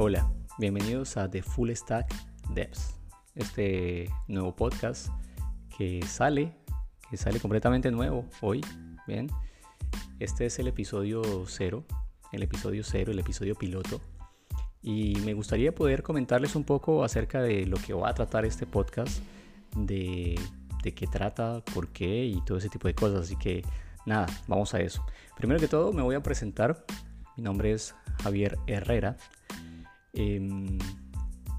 Hola, bienvenidos a The Full Stack Devs, este nuevo podcast que sale, que sale completamente nuevo hoy, ¿bien? Este es el episodio cero, el episodio cero, el episodio piloto. Y me gustaría poder comentarles un poco acerca de lo que va a tratar este podcast, de, de qué trata, por qué y todo ese tipo de cosas. Así que nada, vamos a eso. Primero que todo me voy a presentar. Mi nombre es Javier Herrera. Em,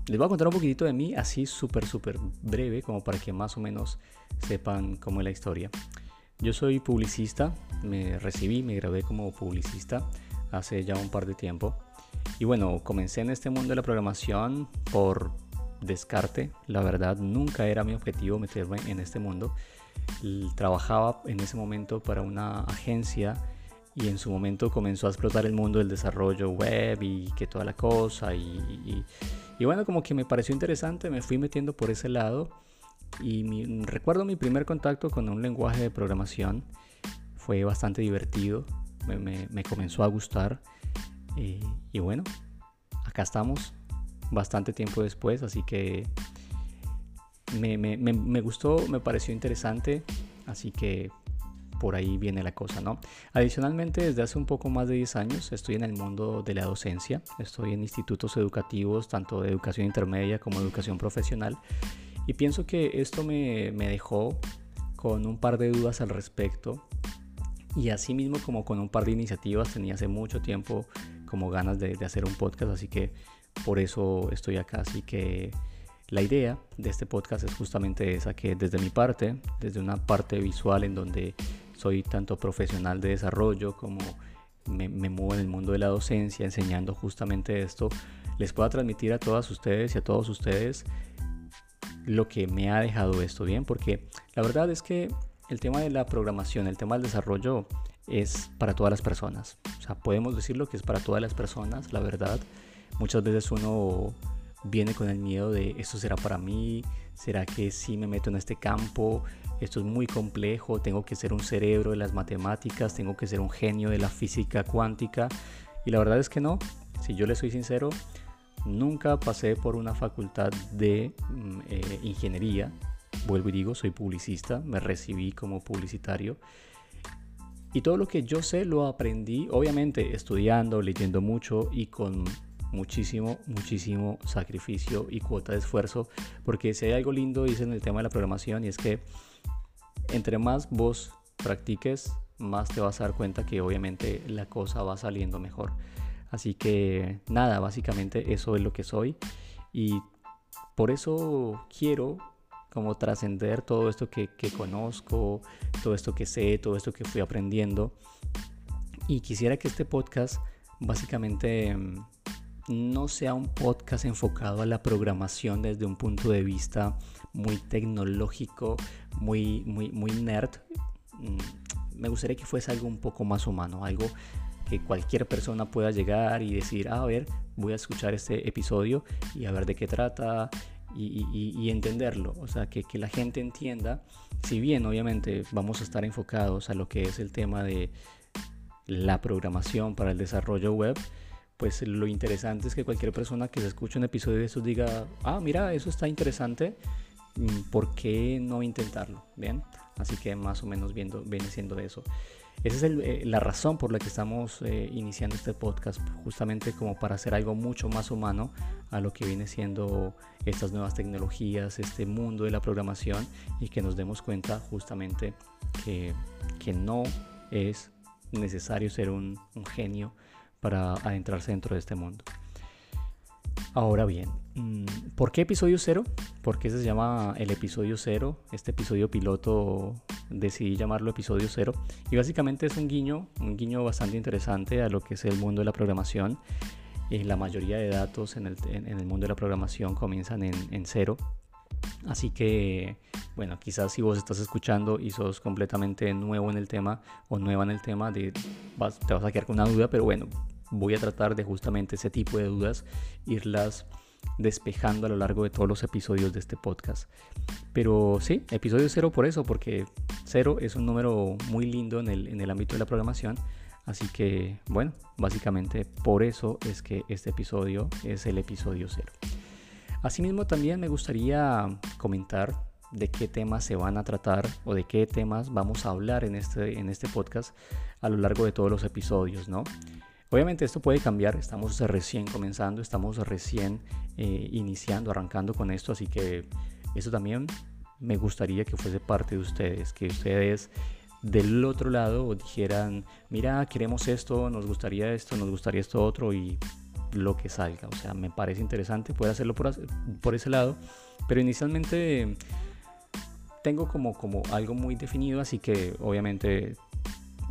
les voy a contar un poquitito de mí, así súper, súper breve, como para que más o menos sepan cómo es la historia. Yo soy publicista, me recibí, me gradué como publicista hace ya un par de tiempo. Y bueno, comencé en este mundo de la programación por descarte. La verdad, nunca era mi objetivo meterme en este mundo. Trabajaba en ese momento para una agencia y en su momento comenzó a explotar el mundo del desarrollo web y que toda la cosa y, y, bueno como que me pareció interesante me fui metiendo por ese lado y recuerdo mi primer contacto con un lenguaje de programación fue bastante divertido me, me, comenzó a gustar eh, y bueno acá estamos bastante tiempo después así que me, me gustó me pareció interesante así que por ahí viene la cosa, ¿no? Adicionalmente, desde hace un poco más de 10 años estoy en el mundo de la docencia, estoy en institutos educativos, tanto de educación intermedia como educación profesional, y pienso que esto me, dejó con un par de dudas al respecto, y así mismo como con un par de iniciativas tenía hace mucho tiempo como ganas de, de hacer un podcast, así que por eso estoy acá, así que... La idea de este podcast es justamente esa, que desde mi parte, desde una parte visual en donde soy tanto profesional de desarrollo como me, muevo en el mundo de la docencia enseñando justamente esto, les pueda transmitir a todas ustedes y a todos ustedes lo que me ha dejado esto bien, porque la verdad es que el tema de la programación, el tema del desarrollo es para todas las personas. O sea, podemos decirlo que es para todas las personas, la verdad. Muchas veces uno viene con el miedo de esto será para mí, será que si me meto en este campo, esto es muy complejo, tengo que ser un cerebro de las matemáticas, tengo que ser un genio de la física cuántica. Y la verdad es que no, si yo le soy sincero, nunca pasé por una facultad de mm, eh, ingeniería. Vuelvo y digo, soy publicista, me recibí como publicitario. Y todo lo que yo sé lo aprendí, obviamente, estudiando, leyendo mucho y con muchísimo, muchísimo sacrificio y cuota de esfuerzo, porque si hay algo lindo, dice en el tema de la programación, y es que entre más vos practiques, más te vas a dar cuenta que obviamente la cosa va saliendo mejor. Así que nada, básicamente eso es lo que soy y por eso quiero como trascender todo esto que, que, conozco, todo esto que sé, todo esto que fui aprendiendo. Y quisiera que este podcast básicamente mm, no sea un podcast enfocado a la programación desde un punto de vista muy tecnológico, muy, muy, muy nerd. Mm, me gustaría que fuese algo un poco más humano, algo que cualquier persona pueda llegar y decir, ah, a ver, voy a escuchar este episodio y a ver de qué trata y, entenderlo. O sea, que, que, la gente entienda, si bien obviamente vamos a estar enfocados a lo que es el tema de la programación para el desarrollo web, pues lo interesante es que cualquier persona que se escuche un episodio de eso diga, ah, mira, eso está interesante, mm, ¿por qué no intentarlo? Bien, así que más o menos viendo, viene siendo eso. Esa es eh, la razón por la que estamos eh, iniciando este podcast, justamente como para hacer algo mucho más humano a lo que viene siendo estas nuevas tecnologías, este mundo de la programación y que nos demos cuenta justamente que, que no es necesario ser un genio para adentrarse dentro de este mundo. Ahora bien, mm, ¿por qué episodio cero? ¿Por qué se llama el episodio cero? Este episodio piloto decidí llamarlo episodio cero. Y básicamente es un guiño, un guiño bastante interesante a lo que es el mundo de la programación. y la mayoría de datos en el, en el, mundo de la programación comienzan en, en cero. Así que, bueno, quizás si vos estás escuchando y sos completamente nuevo en el tema o nueva en el tema, de, vas, te vas a quedar con una duda, pero bueno, voy a tratar de justamente ese tipo de dudas irlas despejando a lo largo de todos los episodios de este podcast. Pero sí, episodio cero por eso, porque cero es un número muy lindo en el, en el ámbito de la programación. Así que, bueno, básicamente por eso es que este episodio es el episodio cero. Asimismo, también me gustaría comentar de qué temas se van a tratar o de qué temas vamos a hablar en este, en este podcast a lo largo de todos los episodios, ¿no? Obviamente esto puede cambiar, estamos recién comenzando, estamos recién eh, iniciando, arrancando con esto, así que eso también me gustaría que fuese parte de ustedes, que ustedes del otro lado dijeran, mira, queremos esto, nos gustaría esto, nos gustaría esto otro y lo que salga. O sea, me parece interesante poder hacerlo por, ese lado, pero inicialmente tengo como, como algo muy definido, así que obviamente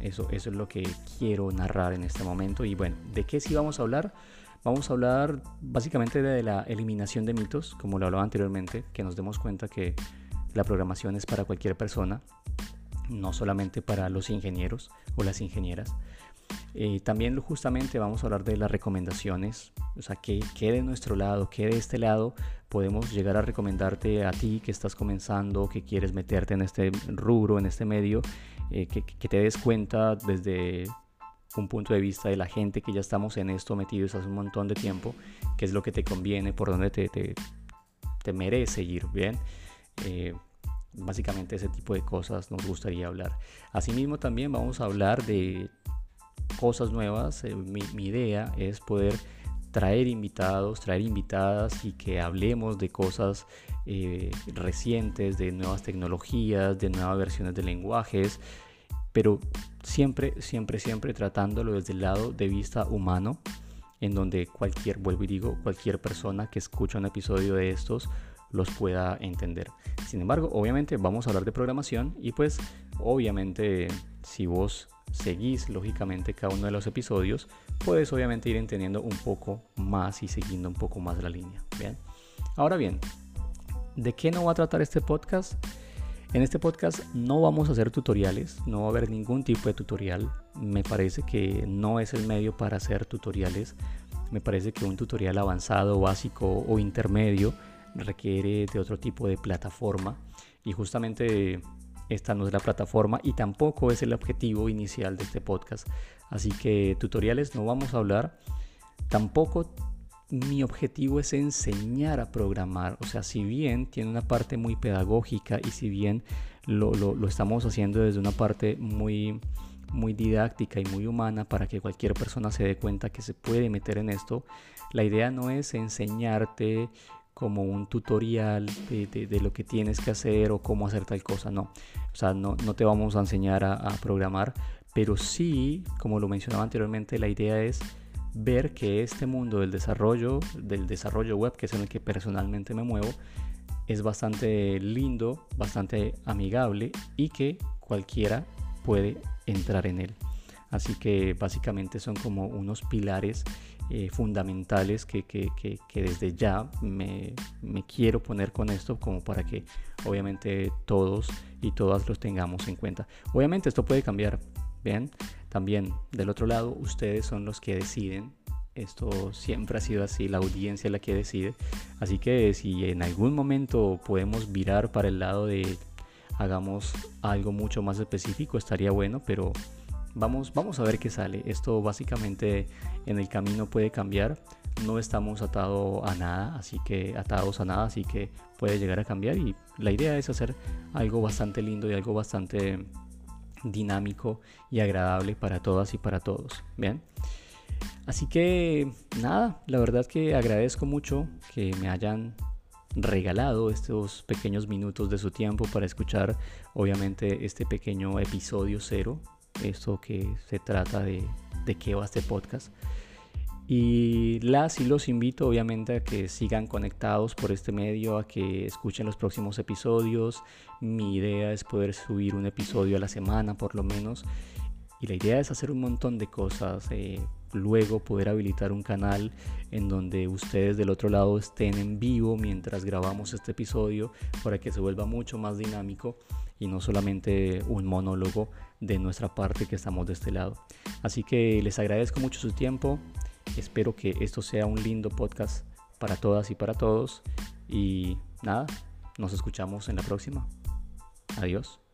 eso, eso es lo que quiero narrar en este momento. Y bueno, ¿de qué sí vamos a hablar? Vamos a hablar básicamente de la eliminación de mitos, como lo hablaba anteriormente, que nos demos cuenta que la programación es para cualquier persona, no solamente para los ingenieros o las ingenieras. Eh, también justamente vamos a hablar de las recomendaciones, o sea, qué, de nuestro lado, qué de este lado podemos llegar a recomendarte a ti que estás comenzando, que quieres meterte en este rubro, en este medio, eh, que, te des cuenta desde un punto de vista de la gente que ya estamos en esto metidos hace un montón de tiempo, qué es lo que te conviene, por dónde te, te, merece ir, ¿bien? Eh, básicamente ese tipo de cosas nos gustaría hablar. Asimismo también vamos a hablar de cosas nuevas. Eh, mi, idea es poder traer invitados, traer invitadas y que hablemos de cosas eh, recientes, de nuevas tecnologías, de nuevas versiones de lenguajes, pero siempre, siempre, siempre tratándolo desde el lado de vista humano, en donde cualquier, vuelvo y digo, cualquier persona que escucha un episodio de estos los pueda entender. Sin embargo, obviamente vamos a hablar de programación y pues obviamente si vos seguís lógicamente cada uno de los episodios, puedes obviamente ir entendiendo un poco más y siguiendo un poco más la línea. Bien. Ahora bien, ¿de qué no va a tratar este podcast? En este podcast no vamos a hacer tutoriales, no va a haber ningún tipo de tutorial. Me parece que no es el medio para hacer tutoriales. Me parece que un tutorial avanzado, básico o intermedio requiere de otro tipo de plataforma y justamente esta no es la plataforma y tampoco es el objetivo inicial de este podcast. Así que tutoriales no vamos a hablar. Tampoco mi objetivo es enseñar a programar. O sea, si bien tiene una parte muy pedagógica y si bien lo, lo, estamos haciendo desde una parte muy, muy didáctica y muy humana para que cualquier persona se dé cuenta que se puede meter en esto, la idea no es enseñarte como un tutorial de, lo que tienes que hacer o cómo hacer tal cosa, no. O sea, no, no te vamos a enseñar a, programar, pero sí, como lo mencionaba anteriormente, la idea es ver que este mundo del desarrollo, del desarrollo web, que es en el que personalmente me muevo, es bastante lindo, bastante amigable y que cualquiera puede entrar en él. Así que básicamente son como unos pilares eh, fundamentales que, que, que, desde ya me, me, quiero poner con esto como para que obviamente todos y todas los tengamos en cuenta. Obviamente esto puede cambiar, vean, también del otro lado ustedes son los que deciden. Esto siempre ha sido así, la audiencia la que decide. Así que si en algún momento podemos virar para el lado de hagamos algo mucho más específico, estaría bueno, pero Vamos, vamos a ver qué sale. Esto básicamente en el camino puede cambiar. No estamos atados a nada, así que atados a nada, así que puede llegar a cambiar. Y la idea es hacer algo bastante lindo y algo bastante dinámico y agradable para todas y para todos. Bien. Así que nada, la verdad que agradezco mucho que me hayan regalado estos pequeños minutos de su tiempo para escuchar obviamente este pequeño episodio cero esto que se trata de, de qué va este podcast. Y las y los invito obviamente a que sigan conectados por este medio, a que escuchen los próximos episodios. Mi idea es poder subir un episodio a la semana por lo menos. Y la idea es hacer un montón de cosas. Eh, luego poder habilitar un canal en donde ustedes del otro lado estén en vivo mientras grabamos este episodio para que se vuelva mucho más dinámico y no solamente un monólogo de nuestra parte que estamos de este lado. Así que les agradezco mucho su tiempo, espero que esto sea un lindo podcast para todas y para todos y nada, nos escuchamos en la próxima. Adiós.